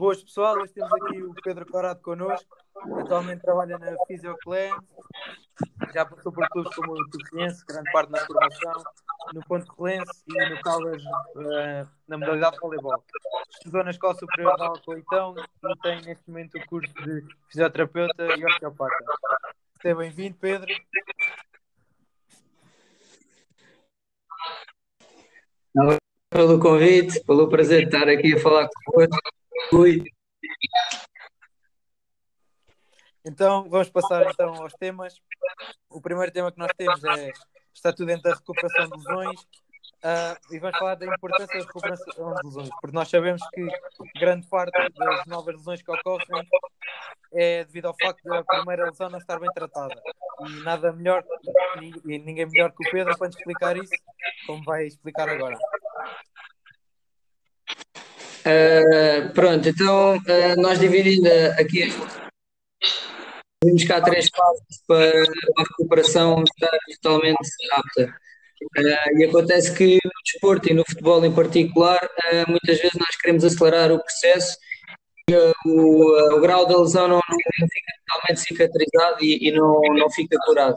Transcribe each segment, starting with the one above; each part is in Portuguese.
Boas pessoal, hoje temos aqui o Pedro Corado connosco, atualmente trabalha na Fisioclé, já passou por clubes como o grande parte na formação, no Ponte Relense e no Caldas uh, na modalidade de voleibol. Estudou na Escola Superior de Alcoitão e tem neste momento o curso de fisioterapeuta e osteopata. Seja bem-vindo, Pedro. Obrigado pelo convite, pelo prazer de estar aqui a falar convosco. Então, vamos passar então aos temas. O primeiro tema que nós temos é está tudo dentro da recuperação de lesões uh, e vamos falar da importância da recuperação de lesões, porque nós sabemos que grande parte das novas lesões que ocorrem é devido ao facto da primeira lesão não estar bem tratada. E nada melhor, e ninguém melhor que o Pedro para explicar isso, como vai explicar agora. Uh, pronto, então uh, nós dividindo aqui temos cá três fases para a recuperação estar totalmente apta. Uh, e acontece que no desporto e no futebol em particular, muitas vezes nós queremos acelerar o processo e o, o, grau da lesão não, não, fica totalmente cicatrizado e, e não, não fica curado.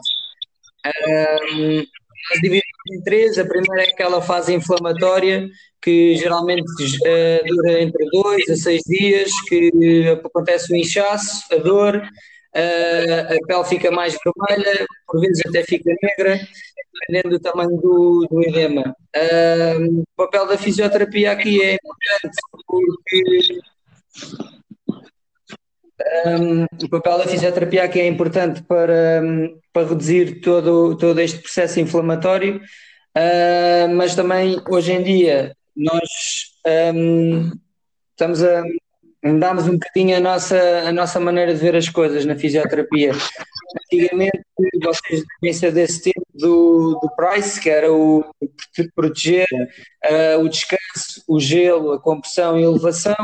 nós dividimos em três. A primeira é aquela fase inflamatória, que geralmente uh, dura entre dois a seis dias, que acontece o inchaço, a dor, uh, a pele fica mais vermelha, por vezes até fica negra, dependendo do tamanho do, do edema. Uh, o papel da fisioterapia aqui é importante porque um, o papel da fisioterapia aqui é importante para, para reduzir todo, todo este processo inflamatório, uh, mas também hoje em dia nós um, estamos a mudarmos um bocadinho a nossa, a nossa maneira de ver as coisas na fisioterapia. Antigamente, vocês devem desse tempo do, do Price, que era o proteger uh, o descanso, o gelo, a compressão e a elevação,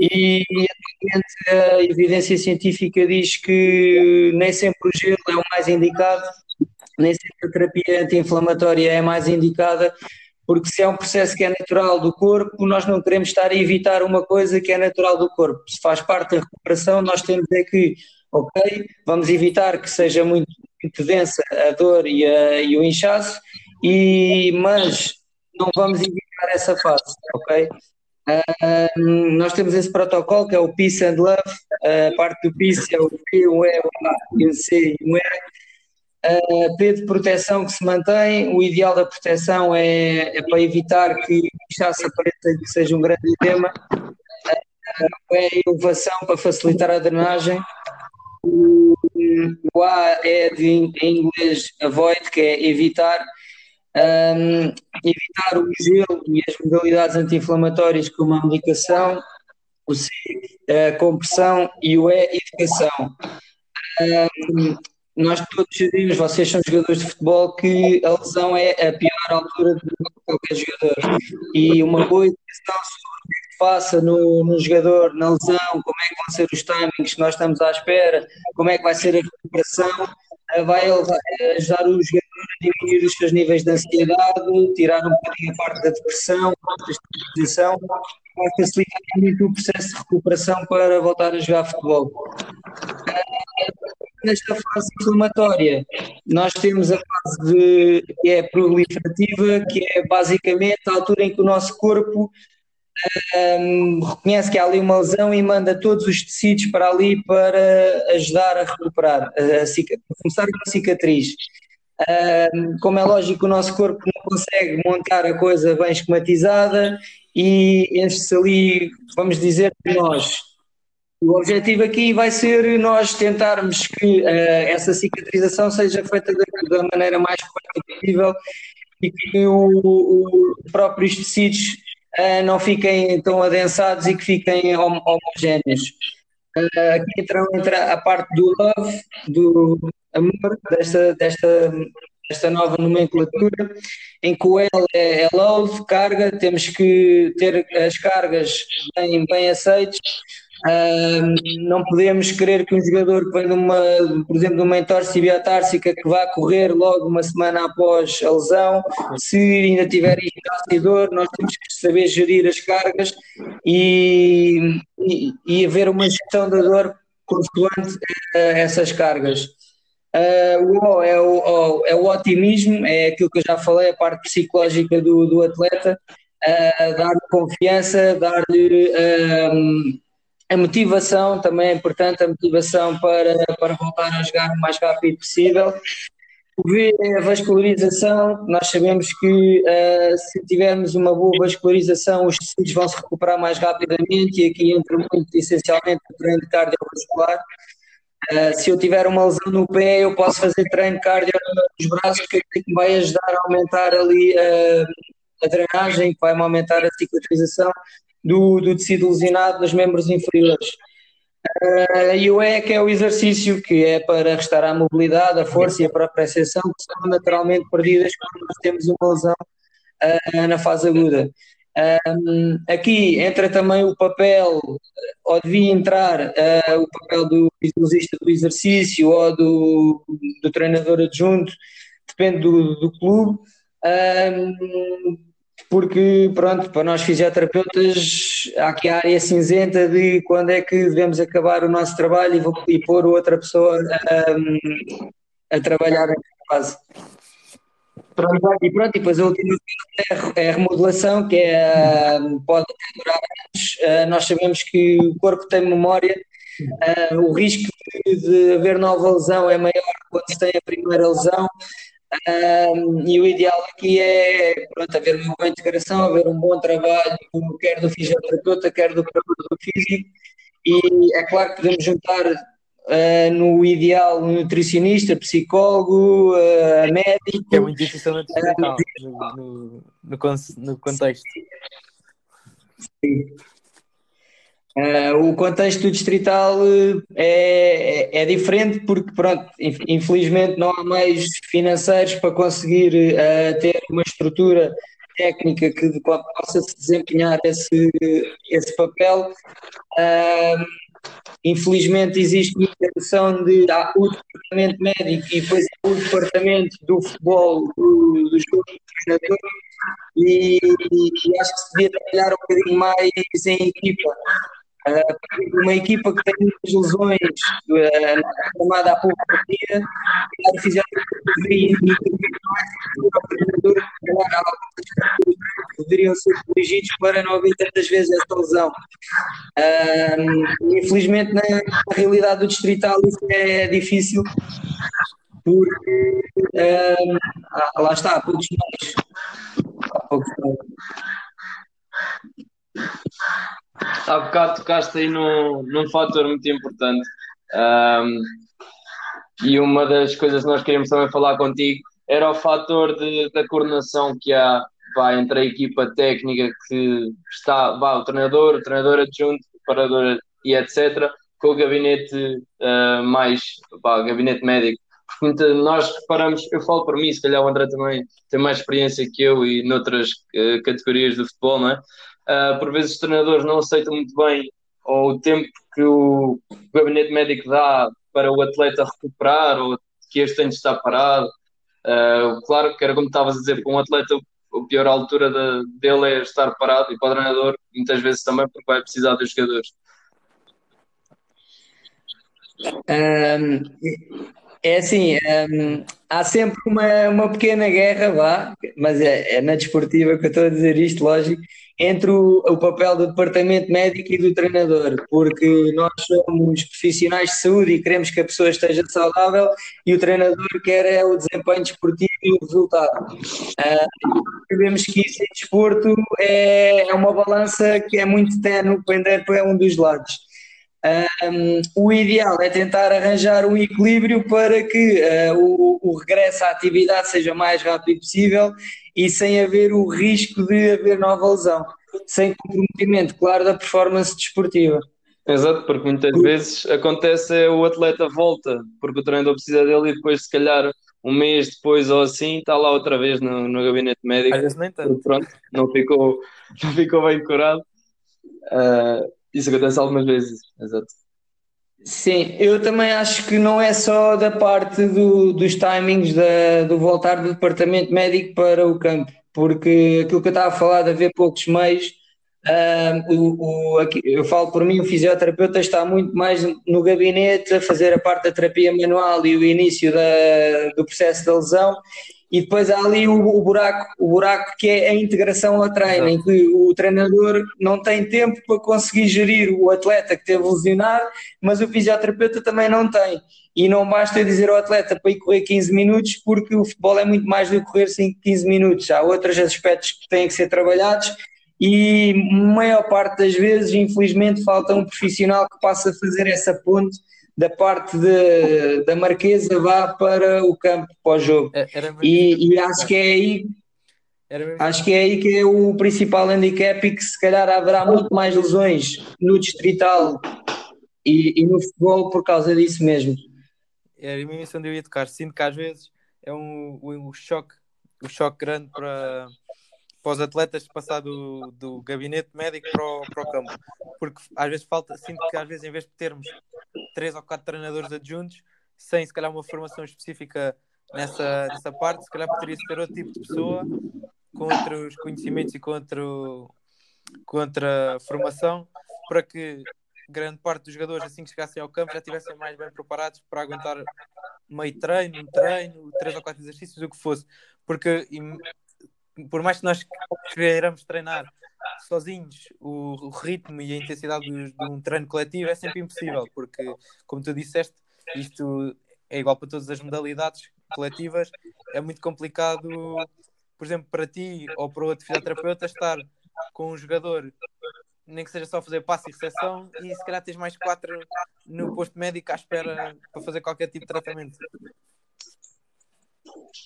e atualmente a evidência científica diz que nem sempre o gelo é o mais indicado, nem sempre a terapia anti-inflamatória é mais indicada, porque se é um processo que é natural do corpo, nós não queremos estar a evitar uma coisa que é natural do corpo. Se faz parte da recuperação, nós temos é que, ok, vamos evitar que seja muito, muito densa a dor e, a, e o inchaço, e, mas não vamos evitar essa fase, ok? Uh, nós temos esse protocolo que é o Peace and Love, a parte do Peace é o P, o E, o A, o C e o E, a P de proteção que se mantém, o ideal da proteção é, é para evitar que o inchaço apareça e que seja um grande tema. É a elevação para facilitar a drenagem. O A é de, em inglês avoid, que é evitar. Um, evitar o gelo e as modalidades anti-inflamatórias como a medicação, o C, a compressão e o E, educação. Um, nós todos sabemos, vocês são jogadores de futebol, que a lesão é a pior altura de qualquer jogador. E uma boa educação sobre o que faça no, no jogador, na lesão, como é que vão ser os timings que nós estamos à espera, como é que vai ser a recuperação, eh, vai ajudar o jogador a diminuir os seus níveis de ansiedade, tirar um bocadinho a parte da depressão, da estabilização, vai facilitar muito o processo de recuperação para voltar a jogar futebol nesta fase inflamatória, nós temos a fase de, que é proliferativa, que é basicamente a altura em que o nosso corpo um, reconhece que há ali uma lesão e manda todos os tecidos para ali para ajudar a recuperar, a, a começar com a cicatriz. Um, como é lógico, o nosso corpo não consegue montar a coisa bem esquematizada e enche-se ali, vamos dizer, nós o objetivo aqui vai ser nós tentarmos que uh, essa cicatrização seja feita da, da, maneira mais correta possível e que os próprios tecidos uh, não fiquem tão adensados e que fiquem hom homogéneos. Uh, aqui entra, a parte do love, do amor, desta, desta, desta nova nomenclatura, em que o L é, é carga, temos que ter as cargas bem, bem aceitas Uh, não podemos querer que um jogador que vem de uma, por exemplo, de uma entorse biotársica que vá correr logo uma semana após a lesão, se ainda tiver inchaço dor, nós temos que saber gerir as cargas e e, e haver uma gestão da dor consoante essas cargas. Uh, o O é o, o, é o otimismo, é aquilo que eu já falei, a parte psicológica do, do atleta, uh, dar-lhe confiança, dar-lhe a motivação, também é importante a motivação para, para voltar a jogar o mais rápido possível. É a vascularização, nós sabemos que uh, se tivermos uma boa vascularização, os tecidos vão se recuperar mais rapidamente e aqui entra muito essencialmente o treino cardiovascular. Uh, se eu tiver uma lesão no pé, eu posso fazer treino cardio nos braços, que me vai ajudar a aumentar ali uh, a drenagem, que vai-me aumentar a cicatrização do, do tecido lesionado nos membros inferiores. Uh, e o E que é o exercício, que é para restaurar a mobilidade, a força e a própria exceção, que são naturalmente perdidas quando nós temos uma lesão uh, na fase aguda. Um, aqui entra também o papel, ou devia entrar uh, o papel do fisiologista do exercício ou do, do treinador adjunto, depende do, do clube. Um, porque, pronto, para nós fisioterapeutas, há aqui a área cinzenta de quando é que devemos acabar o nosso trabalho e, vou, e pôr outra pessoa a, a trabalhar nessa fase. Pronto, e pronto, e depois a última é a remodelação, que é, pode durar anos. nós sabemos que o corpo tem memória, o risco de haver nova lesão é maior quando se tem a primeira lesão. Um, e o ideal aqui é pronto, haver uma boa integração, haver um bom trabalho, quer do fisioterapeuta, quer do preparador físico, e é claro que podemos juntar uh, no ideal um nutricionista, psicólogo, uh, médico. Que é muito difícil no, no, no, no contexto. Sim. Uh, o contexto distrital uh, é, é, diferente porque, pronto, infelizmente não há mais financeiros para conseguir uh, ter uma estrutura técnica que possa desempenhar esse, esse papel. infelizmente existe muita noção de há o departamento médico e depois o departamento do futebol, do, dos treinadores, e, e acho que se devia trabalhar um bocadinho mais em equipa. Uh, uma equipa que tem muitas lesões, uh, chamada há pouco partida, a fisioterapia poderiam ser corrigidos para não haver tantas vezes essa lesão. Uh, infelizmente, na, na, realidade do distrital, isso é difícil, porque uh, lá está, há poucos mais. Há poucos mais. Há bocado tocaste aí num, num fator muito importante. Um, e uma das coisas que nós queríamos também falar contigo era o fator de, da coordenação que há vai, entre a equipa técnica que está, vai, o treinador, o treinador adjunto, o parador e etc., com o gabinete uh, mais, vai, gabinete médico. Porque nós reparamos, eu falo por mim, se calhar o André também tem mais experiência que eu e noutras uh, categorias do futebol, não é? Uh, por vezes os treinadores não aceitam muito bem ou o tempo que o gabinete médico dá para o atleta recuperar ou que este tem de estar parado. Uh, claro que era como estavas a dizer, para um atleta a pior altura de, dele é estar parado e para o treinador muitas vezes também porque vai precisar dos jogadores. Um, é assim, um, há sempre uma, uma pequena guerra, vá, mas é, é na desportiva que eu estou a dizer isto, lógico, entre o, o, papel do departamento médico e do treinador, porque nós somos profissionais de saúde e queremos que a pessoa esteja saudável e o treinador quer é o desempenho desportivo e o resultado. Uh, sabemos que isso em desporto é, é uma balança que é muito tenue, pender para um dos lados. Um, o ideal é tentar arranjar um equilíbrio para que uh, o, o, regresso à atividade seja o mais rápido possível e sem haver o risco de haver nova lesão, sem comprometimento, claro, da performance desportiva. Exato, porque muitas porque... vezes acontece é o atleta volta, porque o treinador precisa dele e depois, se calhar, um mês depois ou assim, está lá outra vez no, no gabinete médico. Às vezes nem tanto. Pronto, não ficou, não ficou bem curado. Uh, isso acontece algumas vezes, exato. Sim, eu também acho que não é só da parte do, dos timings da, do voltar do departamento médico para o campo, porque aquilo que eu estava a falar de haver poucos meios, o, o, aqui, eu falo por mim, o fisioterapeuta está muito mais no gabinete a fazer a parte da terapia manual e o início da, do processo da lesão e depois há ali o, o, buraco, o buraco que é a integração ao treino, em que o treinador não tem tempo para conseguir gerir o atleta que teve lesionado, mas o fisioterapeuta também não tem. E não basta dizer ao atleta para ir correr 15 minutos, porque o futebol é muito mais do que correr 5, 15 minutos. Há outros aspectos que têm que ser trabalhados e maior parte das vezes, infelizmente, falta um profissional que possa fazer essa ponte da parte de, da Marquesa vá para o campo pós-jogo. É, e, e acho que é aí Acho que é aí que é o principal handicap e que se calhar haverá muito mais lesões no distrital e, e no futebol por causa disso mesmo. Era a minha onde eu ia tocar. Sinto que às vezes é um, um, um choque, um choque grande para, para os atletas passar do, do gabinete médico para o, para o campo. Porque às vezes falta, sinto que às vezes em vez de termos três ou quatro treinadores adjuntos, sem se calhar uma formação específica nessa, nessa parte, se calhar poderia ter outro tipo de pessoa com outros conhecimentos e com outra formação para que grande parte dos jogadores, assim que chegassem ao campo, já estivessem mais bem preparados para aguentar meio treino, um treino, três ou quatro exercícios, o que fosse. Porque por mais que nós queiramos treinar sozinhos, o, o ritmo e a intensidade de, de um treino coletivo é sempre impossível, porque, como tu disseste, isto é igual para todas as modalidades coletivas, é muito complicado, por exemplo, para ti ou para outro fisioterapeuta estar com um jogador, nem que seja só fazer passe e recepção, e se calhar tens mais quatro no posto médico à espera para fazer qualquer tipo de tratamento.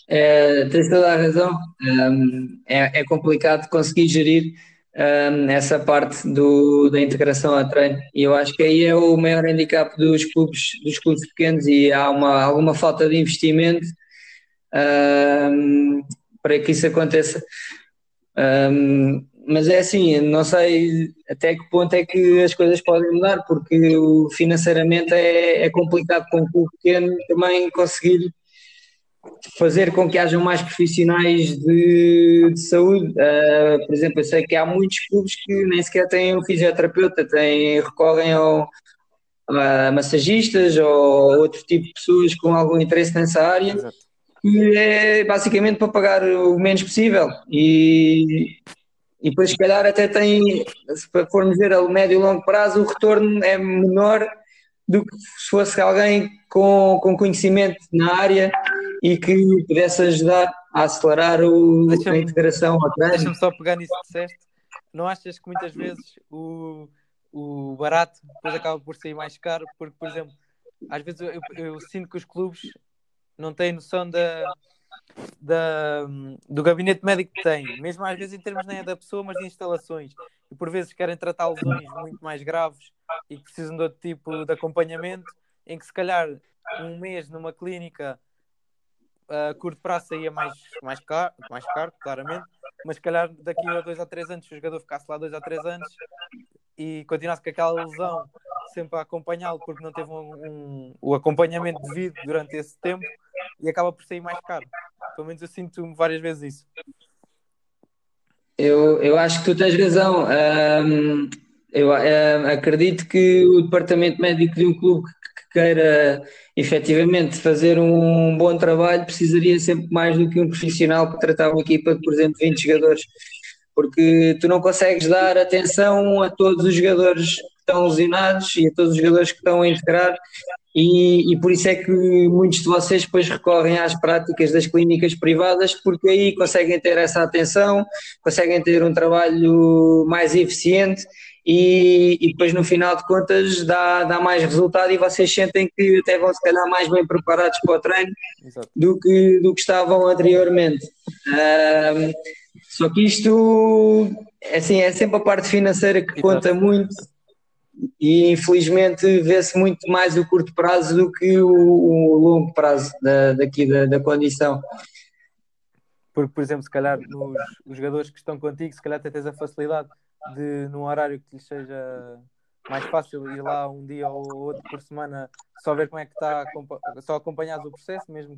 É, tens toda a razão. Um, é, é, complicado conseguir gerir um, essa parte do, da integração a treino. E eu acho que aí é o maior handicap dos clubes, dos clubes pequenos e há uma, alguma falta de investimento um, para que isso aconteça. mas é assim, não sei até que ponto é que as coisas podem mudar, porque financeiramente é, é complicado com um clube pequeno também conseguir fazer com que hajam mais profissionais de, de saúde. Uh, por exemplo, eu sei que há muitos clubes que nem sequer têm um fisioterapeuta, têm, recorrem ao, a massagistas ou outro tipo de pessoas com algum interesse nessa área, Exato. que é basicamente para pagar o menos possível. E, e depois, se calhar, até tem, se formos ver a médio e longo prazo, o retorno é menor do que se fosse alguém com, com conhecimento na área e que pudesse ajudar a acelerar o, a integração ao treino. Deixa-me só pegar nisso que disseste. Não achas que muitas vezes o, o barato depois acaba por sair mais caro? Porque, por exemplo, às vezes eu, eu, sinto que os clubes não têm noção da, da, do gabinete médico que têm, mesmo às vezes em termos nem é da pessoa, mas de instalações. E por vezes querem tratar lesões muito mais graves e que precisam de outro tipo de acompanhamento, em que se calhar um mês numa clínica a curto prazo saía mais, mais, caro, mais caro, claramente, mas se calhar daqui a dois a três anos, se o jogador ficasse lá dois a três anos e continuasse com aquela lesão sempre a acompanhá-lo porque não teve um, um, o acompanhamento devido durante esse tempo e acaba por sair mais caro. Pelo menos eu sinto várias vezes isso. Eu, eu acho que tu tens razão. Um, eu acredito que o departamento médico de um clube queira efetivamente fazer um bom trabalho, precisaria sempre mais do que um profissional para tratar uma equipa de, por exemplo, 20 jogadores, porque tu não consegues dar atenção a todos os jogadores que estão lesionados e a todos os jogadores que estão a integrar, e, e por isso é que muitos de vocês depois recorrem às práticas das clínicas privadas, porque aí conseguem ter essa atenção, conseguem ter um trabalho mais eficiente e, e, depois no final de contas dá, dá mais resultado e vocês sentem que até vão se calhar mais bem preparados para o treino do que, do que estavam anteriormente. Só que isto assim, é sempre a parte financeira que conta muito e infelizmente vê-se muito mais o curto prazo do que o, o longo prazo da, daqui da, da condição. Porque, por exemplo, se calhar nos, os jogadores que estão contigo, se calhar até tens a facilidade de num horário que lhe seja mais fácil ir lá um dia ou outro por semana só ver como é que está, só acompanhar o processo mesmo,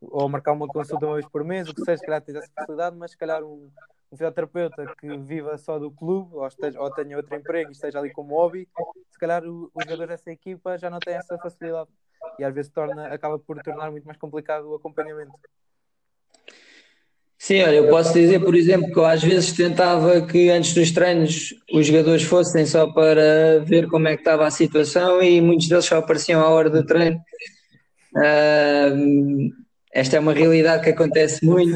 ou marcar uma consulta uma vez por mês, o que seja, se calhar tens essa facilidade, mas se calhar um, um fisioterapeuta que viva só do clube ou, esteja, ou tenha outro emprego e esteja ali como hobby, se calhar o, os jogadores dessa equipa já não têm essa facilidade e às vezes torna, acaba por tornar muito mais complicado o acompanhamento. Sim, olha, eu posso dizer, por exemplo, que eu às vezes tentava que antes dos treinos os jogadores fossem só para ver como é que estava a situação e muitos deles só apareciam à hora do treino. Uh, esta é uma realidade que acontece muito.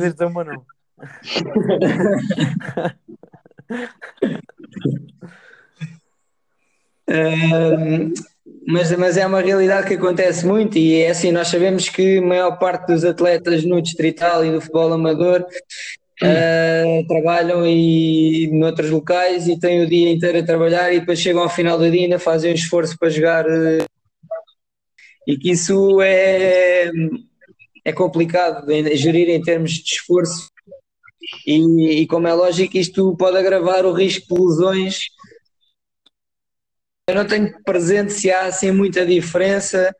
Uh, mas, mas é uma realidade que acontece muito e é assim, nós sabemos que a maior parte dos atletas no distrital e do futebol amador uh, trabalham e noutros locais e têm o dia inteiro a trabalhar e depois chegam ao final do dia e ainda fazem um esforço para jogar uh, e que isso é, é complicado de gerir em termos de esforço. E, e como é lógico isto pode agravar o risco de lesões eu não tenho presente se há assim muita diferença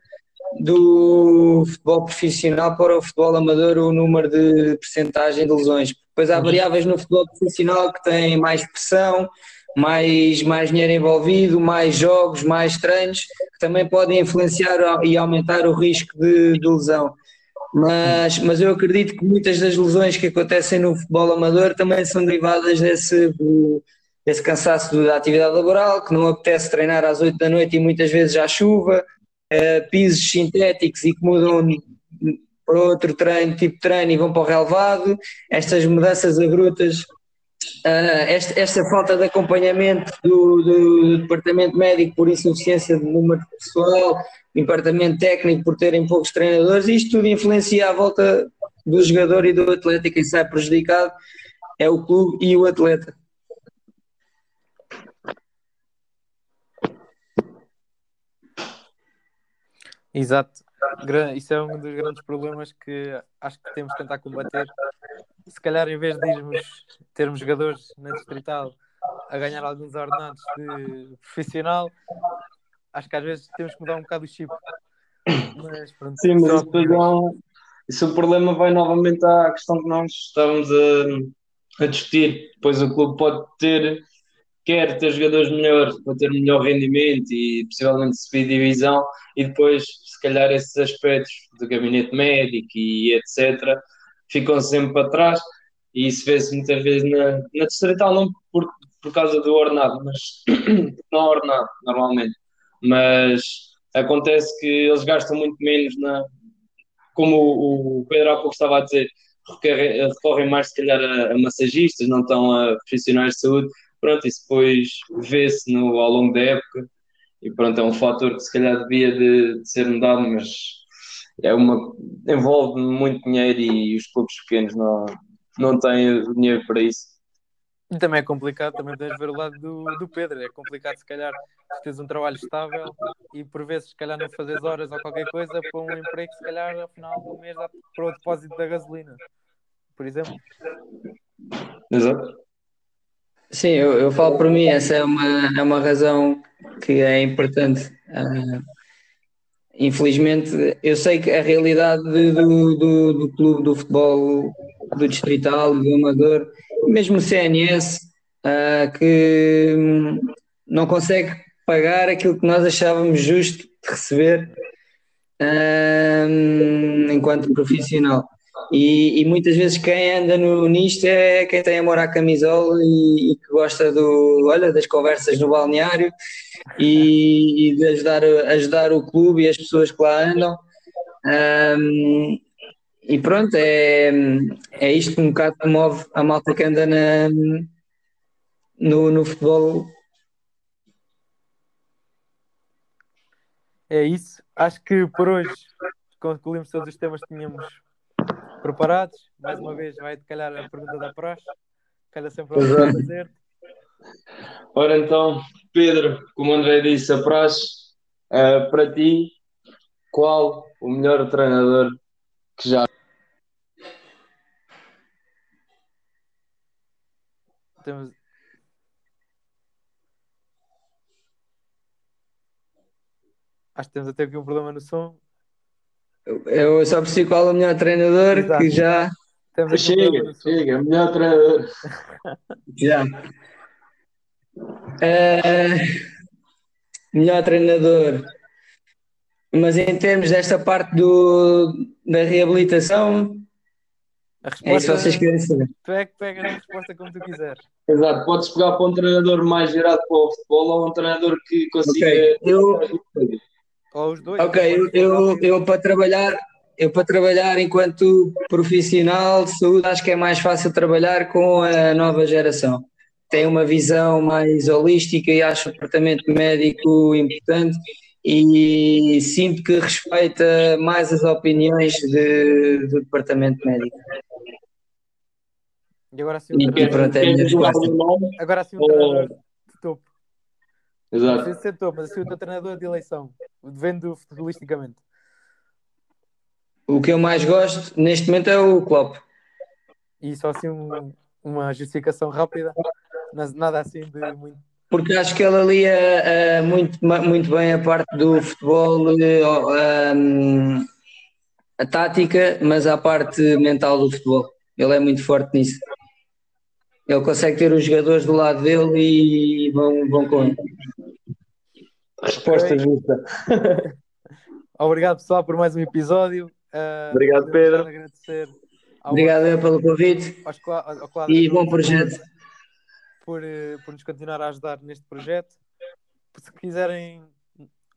do futebol profissional para o futebol amador o número de percentagem de lesões. Depois há uhum. variáveis no futebol profissional que têm mais pressão, mais, mais dinheiro envolvido, mais jogos, mais treinos, que também podem influenciar e aumentar o risco de, de lesão. Mas, mas eu acredito que muitas das lesões que acontecem no futebol amador também são derivadas desse, esse cansaço da atividade laboral, que não apetece treinar às 8 da noite e muitas vezes já chuva, uh, pisos sintéticos e que mudam para outro treino, tipo de treino e vão para o relevado, estas mudanças abruptas, uh, esta, esta, falta de acompanhamento do, do, departamento médico por insuficiência de número de pessoal, departamento técnico por terem poucos treinadores, isto tudo influencia à volta do jogador e do atleta e quem sai prejudicado é o clube e o atleta. Exato. Isso é um dos grandes problemas que acho que temos que tentar combater. Se calhar, em vez de irmos, termos jogadores na distrital a ganhar alguns ordenados de profissional, acho que às vezes temos que mudar um bocado o chip. Mas, pronto, Sim, mas isso, não, isso o problema vai novamente à questão que nós estávamos a, a discutir. Depois o clube pode ter quer ter jogadores melhores para ter melhor rendimento e possivelmente subir divisão e depois se calhar esses aspectos do gabinete médico e etc ficam sempre para trás e isso vê-se muitas vezes na, na distrital não por, por causa do ordenado mas não ordenado normalmente. Mas acontece que eles gastam muito menos na como o, o Pedro há pouco estava a dizer recorrem mais se calhar a, a massagistas não estão a profissionais de saúde. Pronto, isso depois vê-se ao longo da época e pronto, é um fator que se calhar devia de, de ser mudado, mas é uma, envolve muito dinheiro e os clubes pequenos não, não têm dinheiro para isso. E também é complicado, também tens de ver o lado do, do Pedro, é complicado se calhar se tens um trabalho estável e por vezes se calhar não fazes horas ou qualquer coisa para um emprego se calhar ao final do mês dá para o depósito da gasolina, por exemplo. Exato. Sim, eu, eu falo por mim, essa é uma, é uma razão que é importante. Uh, infelizmente, eu sei que a realidade do, do, do clube do futebol do Distrital, do Amador, mesmo o CNS, uh, ah, que não consegue pagar aquilo que nós achávamos justo de receber uh, enquanto profissional. E, e, muitas vezes quem anda no, nisto é quem tem amor à camisola e, e, que gosta do, olha, das conversas no balneário e, e, de ajudar, ajudar o clube e as pessoas que lá andam. Um, e pronto, é, é isto um bocado que move a malta que anda na, no, no futebol. É isso. Acho que por hoje concluímos todos os temas que tínhamos preparados? Mais uma vez, vai calhar a pergunta da praxe. Calha sempre a fazer. Ora então, Pedro, como o André disse, a praxe, uh, para ti, qual o melhor treinador que já. Temos. Acho que temos até aqui um problema no som. Eu só preciso qual é o melhor treinador Exato. que já. Chega, chega, melhor treinador. Já. Eh, melhor treinador. Mas em termos desta parte do, da reabilitação, A é isso resposta, que vocês querem saber. tu é que pegas a resposta como tu quiseres. Exato, podes pegar para um treinador mais virado para o futebol ou um treinador que consiga. Ok, eu- Ou os dois. Ok, eu, eu, eu para trabalhar, eu para trabalhar enquanto profissional de saúde, acho que é mais fácil trabalhar com a nova geração. Tem uma visão mais holística e acho o departamento médico importante e sinto que respeita mais as opiniões de- do departamento médico. E agora sim E treinador, pronto, é o agora sim treinador topo. Não Exato. precisa ser topo, mas assim o teu treinador de eleição. Vendo futebolisticamente. O que eu mais gosto neste momento é o Klopp. E só assim um- uma justificação rápida. Mas nada assim de muito. Porque acho que ele alia uh, muito, ma- muito bem a parte do futebol, uh, um, a tática, mas a parte mental do futebol. Ele é muito forte nisso. Ele consegue ter os jogadores do lado dele e vão, vão com ele. Resposta justa. Obrigado pessoal por mais um episódio. Ah, Obrigado, Pedro. Agradecer ao, Obrigado eu pelo convite aos, qua- ao quadro e bom projeto. por, eh, por nos continuar a ajudar neste projeto. Se quiserem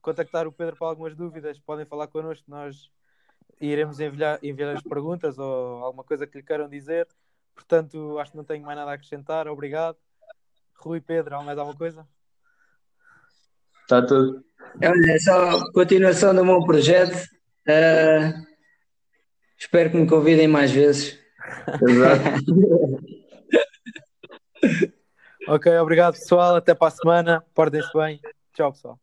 contactar o Pedro para algumas dúvidas, podem falar connosco. Nós iremos enviar, enviar as perguntas ou alguma coisa que lhe queiram dizer. Portanto, acho que não tenho mais nada a acrescentar. Obrigado. Rui Pedro, há mais alguma coisa? Está tudo. Olha, é só continuação do meu projeto. Uh, espero que me convidem mais vezes. Exato. Ok, obrigado pessoal. Até para a semana. Portem-se bem. Tchau, pessoal.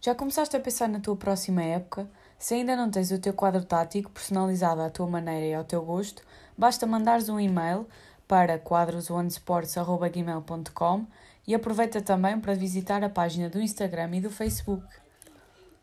Já começaste a pensar na tua próxima época? Se ainda não tens o teu quadro tático personalizado à tua maneira e ao teu gosto, basta mandares um e-mail para quadrosonesports.gmail.com e aproveita também para visitar a página do Instagram e do Facebook.